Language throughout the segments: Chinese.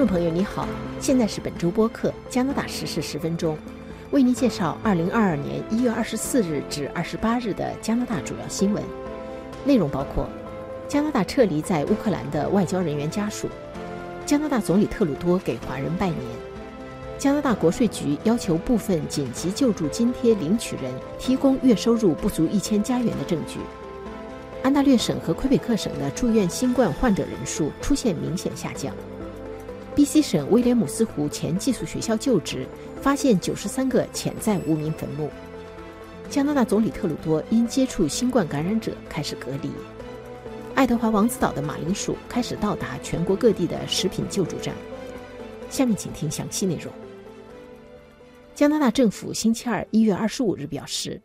众朋友，你好，现在是本周播客加拿大时事十分钟，为您介绍二零二二年一月二十四日至二十八日的加拿大主要新闻。内容包括：加拿大撤离在乌克兰的外交人员家属；加拿大总理特鲁多给华人拜年；加拿大国税局要求部分紧急救助津贴领取人提供月收入不足一千加元的证据；安大略省和魁北克省的住院新冠患者人数出现明显下降。；BC 省威廉姆斯湖前寄宿学校旧址发现九十三个潜在无名坟墓。加拿大总理特鲁多因接触新冠感染者开始隔离。爱德华王子岛的马铃薯开始到达全国各地的食品救助站。下面请听详细内容。加拿大政府星期二一月二十五日表示，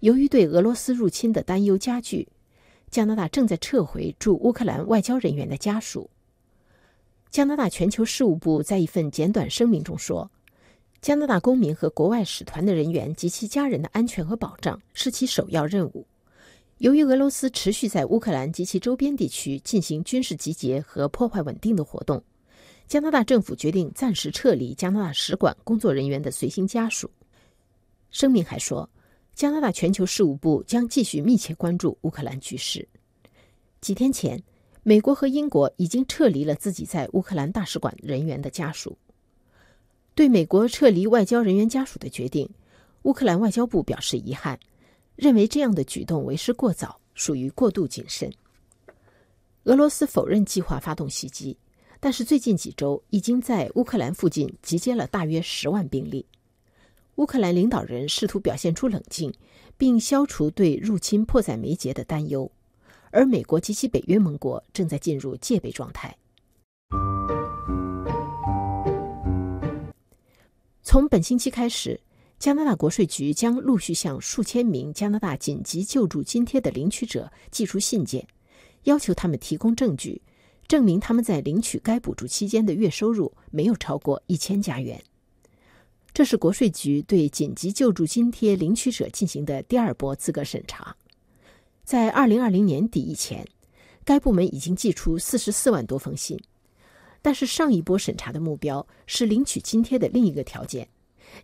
由于对俄罗斯入侵的担忧加剧，加拿大正在撤回驻乌克兰外交人员的家属。加拿大全球事务部在一份简短声明中说。加拿大公民和国外使团的人员及其家人的安全和保障是其首要任务。由于俄罗斯持续在乌克兰及其周边地区进行军事集结和破坏稳定的活动，加拿大政府决定暂时撤离加拿大使馆工作人员的随行家属。声明还说，加拿大全球事务部将继续密切关注乌克兰局势。几天前，美国和英国已经撤离了自己在乌克兰大使馆人员的家属。对美国撤离外交人员家属的决定，乌克兰外交部表示遗憾，认为这样的举动为时过早，属于过度谨慎。俄罗斯否认计划发动袭击，但是最近几周已经在乌克兰附近集结了大约十万兵力。乌克兰领导人试图表现出冷静，并消除对入侵迫在眉睫的担忧，而美国及其北约盟国正在进入戒备状态。从本星期开始，加拿大国税局将陆续向数千名加拿大紧急救助津贴的领取者寄出信件，要求他们提供证据，证明他们在领取该补助期间的月收入没有超过一千加元。这是国税局对紧急救助津贴领取者进行的第二波资格审查。在二零二零年底以前，该部门已经寄出四十四万多封信。但是上一波审查的目标是领取津贴的另一个条件，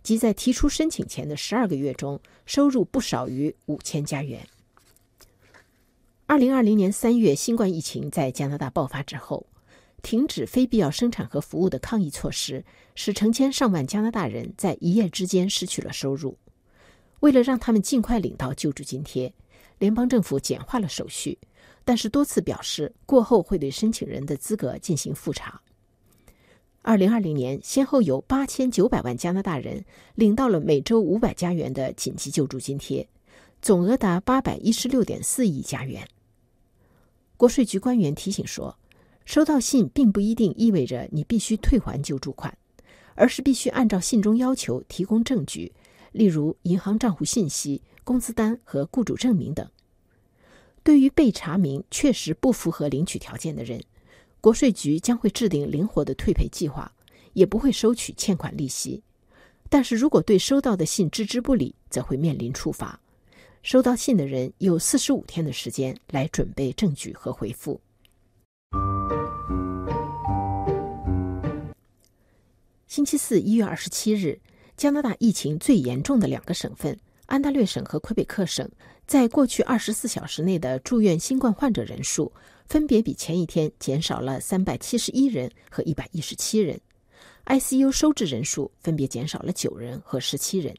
即在提出申请前的十二个月中收入不少于五千加元。二零二零年三月，新冠疫情在加拿大爆发之后，停止非必要生产和服务的抗疫措施，使成千上万加拿大人在一夜之间失去了收入。为了让他们尽快领到救助津贴，联邦政府简化了手续，但是多次表示过后会对申请人的资格进行复查。二零二零年，先后有八千九百万加拿大人领到了每周五百加元的紧急救助津贴，总额达八百一十六点四亿加元。国税局官员提醒说，收到信并不一定意味着你必须退还救助款，而是必须按照信中要求提供证据，例如银行账户信息、工资单和雇主证明等。对于被查明确实不符合领取条件的人，国税局将会制定灵活的退赔计划，也不会收取欠款利息。但是如果对收到的信置之不理，则会面临处罚。收到信的人有四十五天的时间来准备证据和回复。星期四，一月二十七日，加拿大疫情最严重的两个省份——安大略省和魁北克省，在过去二十四小时内的住院新冠患者人数。分别比前一天减少了三百七十一人和一百一十七人，ICU 收治人数分别减少了九人和十七人。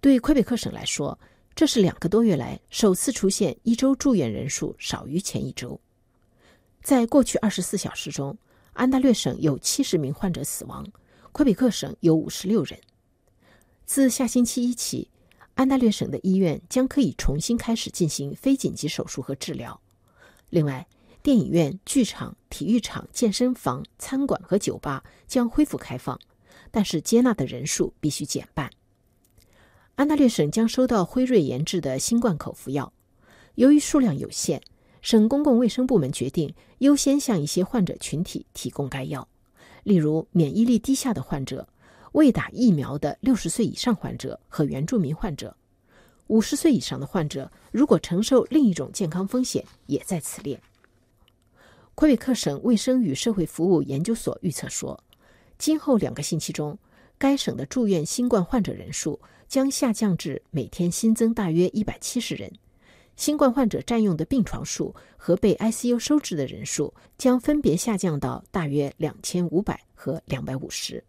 对魁北克省来说，这是两个多月来首次出现一周住院人数少于前一周。在过去二十四小时中，安大略省有七十名患者死亡，魁北克省有五十六人。自下星期一起，安大略省的医院将可以重新开始进行非紧急手术和治疗。另外，电影院、剧场、体育场、健身房、餐馆和酒吧将恢复开放，但是接纳的人数必须减半。安大略省将收到辉瑞研制的新冠口服药，由于数量有限，省公共卫生部门决定优先向一些患者群体提供该药，例如免疫力低下的患者、未打疫苗的六十岁以上患者和原住民患者。五十岁以上的患者如果承受另一种健康风险，也在此列。魁北克省卫生与社会服务研究所预测说，今后两个星期中，该省的住院新冠患者人数将下降至每天新增大约一百七十人，新冠患者占用的病床数和被 ICU 收治的人数将分别下降到大约两千五百和两百五十。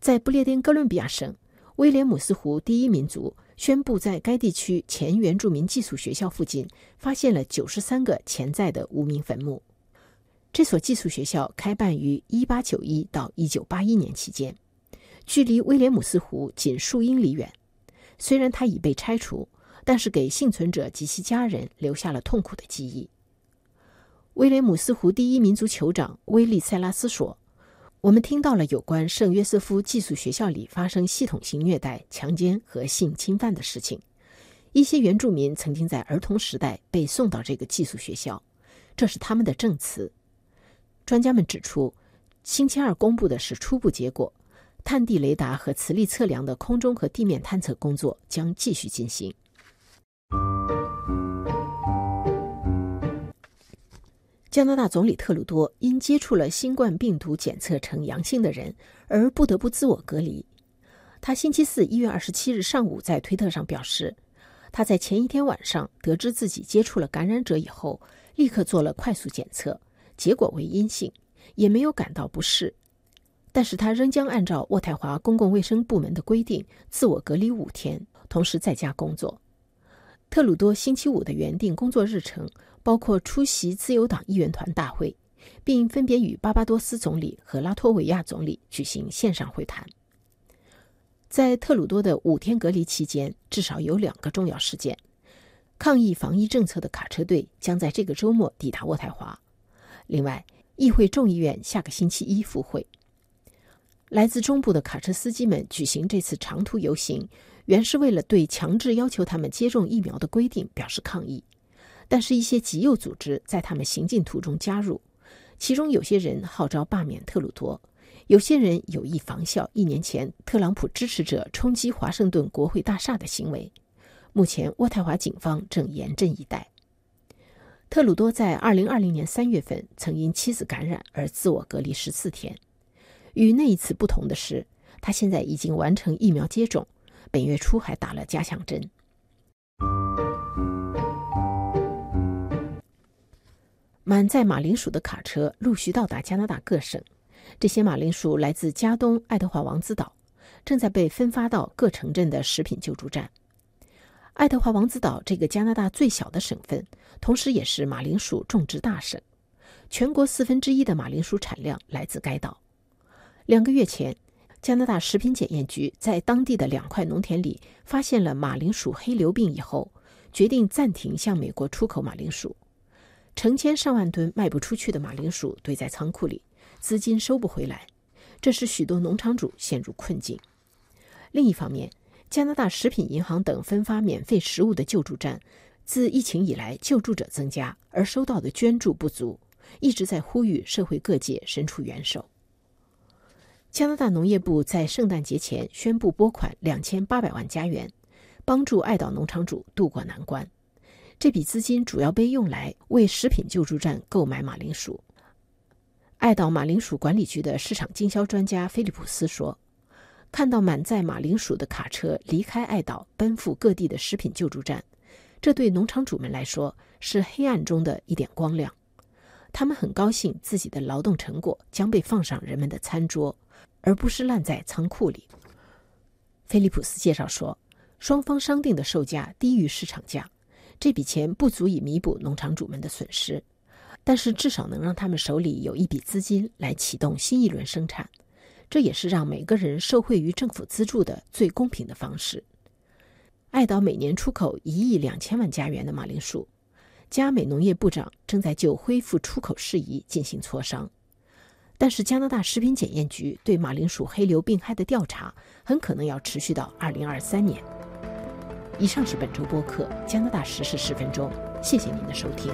在不列颠哥伦比亚省，威廉姆斯湖第一民族。宣布在该地区前原住民寄宿学校附近发现了九十三个潜在的无名坟墓。这所寄宿学校开办于一八九一到一九八一年期间，距离威廉姆斯湖仅数英里远。虽然它已被拆除，但是给幸存者及其家人留下了痛苦的记忆。威廉姆斯湖第一民族酋长威利塞拉斯说。我们听到了有关圣约瑟夫寄宿学校里发生系统性虐待、强奸和性侵犯的事情。一些原住民曾经在儿童时代被送到这个寄宿学校，这是他们的证词。专家们指出，星期二公布的是初步结果，探地雷达和磁力测量的空中和地面探测工作将继续进行。加拿大总理特鲁多因接触了新冠病毒检测呈阳性的人而不得不自我隔离。他星期四一月二十七日上午在推特上表示，他在前一天晚上得知自己接触了感染者以后，立刻做了快速检测，结果为阴性，也没有感到不适。但是他仍将按照渥太华公共卫生部门的规定自我隔离五天，同时在家工作。特鲁多星期五的原定工作日程。包括出席自由党议员团大会，并分别与巴巴多斯总理和拉脱维亚总理举行线上会谈。在特鲁多的五天隔离期间，至少有两个重要事件：抗议防疫政策的卡车队将在这个周末抵达渥太华；另外，议会众议院下个星期一复会。来自中部的卡车司机们举行这次长途游行，原是为了对强制要求他们接种疫苗的规定表示抗议。但是，一些极右组织在他们行进途中加入，其中有些人号召罢免特鲁多，有些人有意仿效一年前特朗普支持者冲击华盛顿国会大厦的行为。目前，渥太华警方正严阵以待。特鲁多在2020年3月份曾因妻子感染而自我隔离14天，与那一次不同的是，他现在已经完成疫苗接种，本月初还打了加强针。满载马铃薯的卡车陆续到达加拿大各省，这些马铃薯来自加东爱德华王子岛，正在被分发到各城镇的食品救助站。爱德华王子岛这个加拿大最小的省份，同时也是马铃薯种植大省，全国四分之一的马铃薯产量来自该岛。两个月前，加拿大食品检验局在当地的两块农田里发现了马铃薯黑瘤病以后，决定暂停向美国出口马铃薯。成千上万吨卖不出去的马铃薯堆在仓库里，资金收不回来，这使许多农场主陷入困境。另一方面，加拿大食品银行等分发免费食物的救助站，自疫情以来救助者增加，而收到的捐助不足，一直在呼吁社会各界伸出援手。加拿大农业部在圣诞节前宣布拨款两千八百万加元，帮助爱岛农场主渡过难关。这笔资金主要被用来为食品救助站购买马铃薯。爱岛马铃薯管理局的市场经销专家菲利普斯说：“看到满载马铃薯的卡车离开爱岛，奔赴各地的食品救助站，这对农场主们来说是黑暗中的一点光亮。他们很高兴自己的劳动成果将被放上人们的餐桌，而不是烂在仓库里。”菲利普斯介绍说：“双方商定的售价低于市场价。”这笔钱不足以弥补农场主们的损失，但是至少能让他们手里有一笔资金来启动新一轮生产。这也是让每个人受惠于政府资助的最公平的方式。爱岛每年出口一亿两千万加元的马铃薯，加美农业部长正在就恢复出口事宜进行磋商。但是加拿大食品检验局对马铃薯黑瘤病害的调查很可能要持续到二零二三年。以上是本周播客《加拿大时事十分钟》，谢谢您的收听。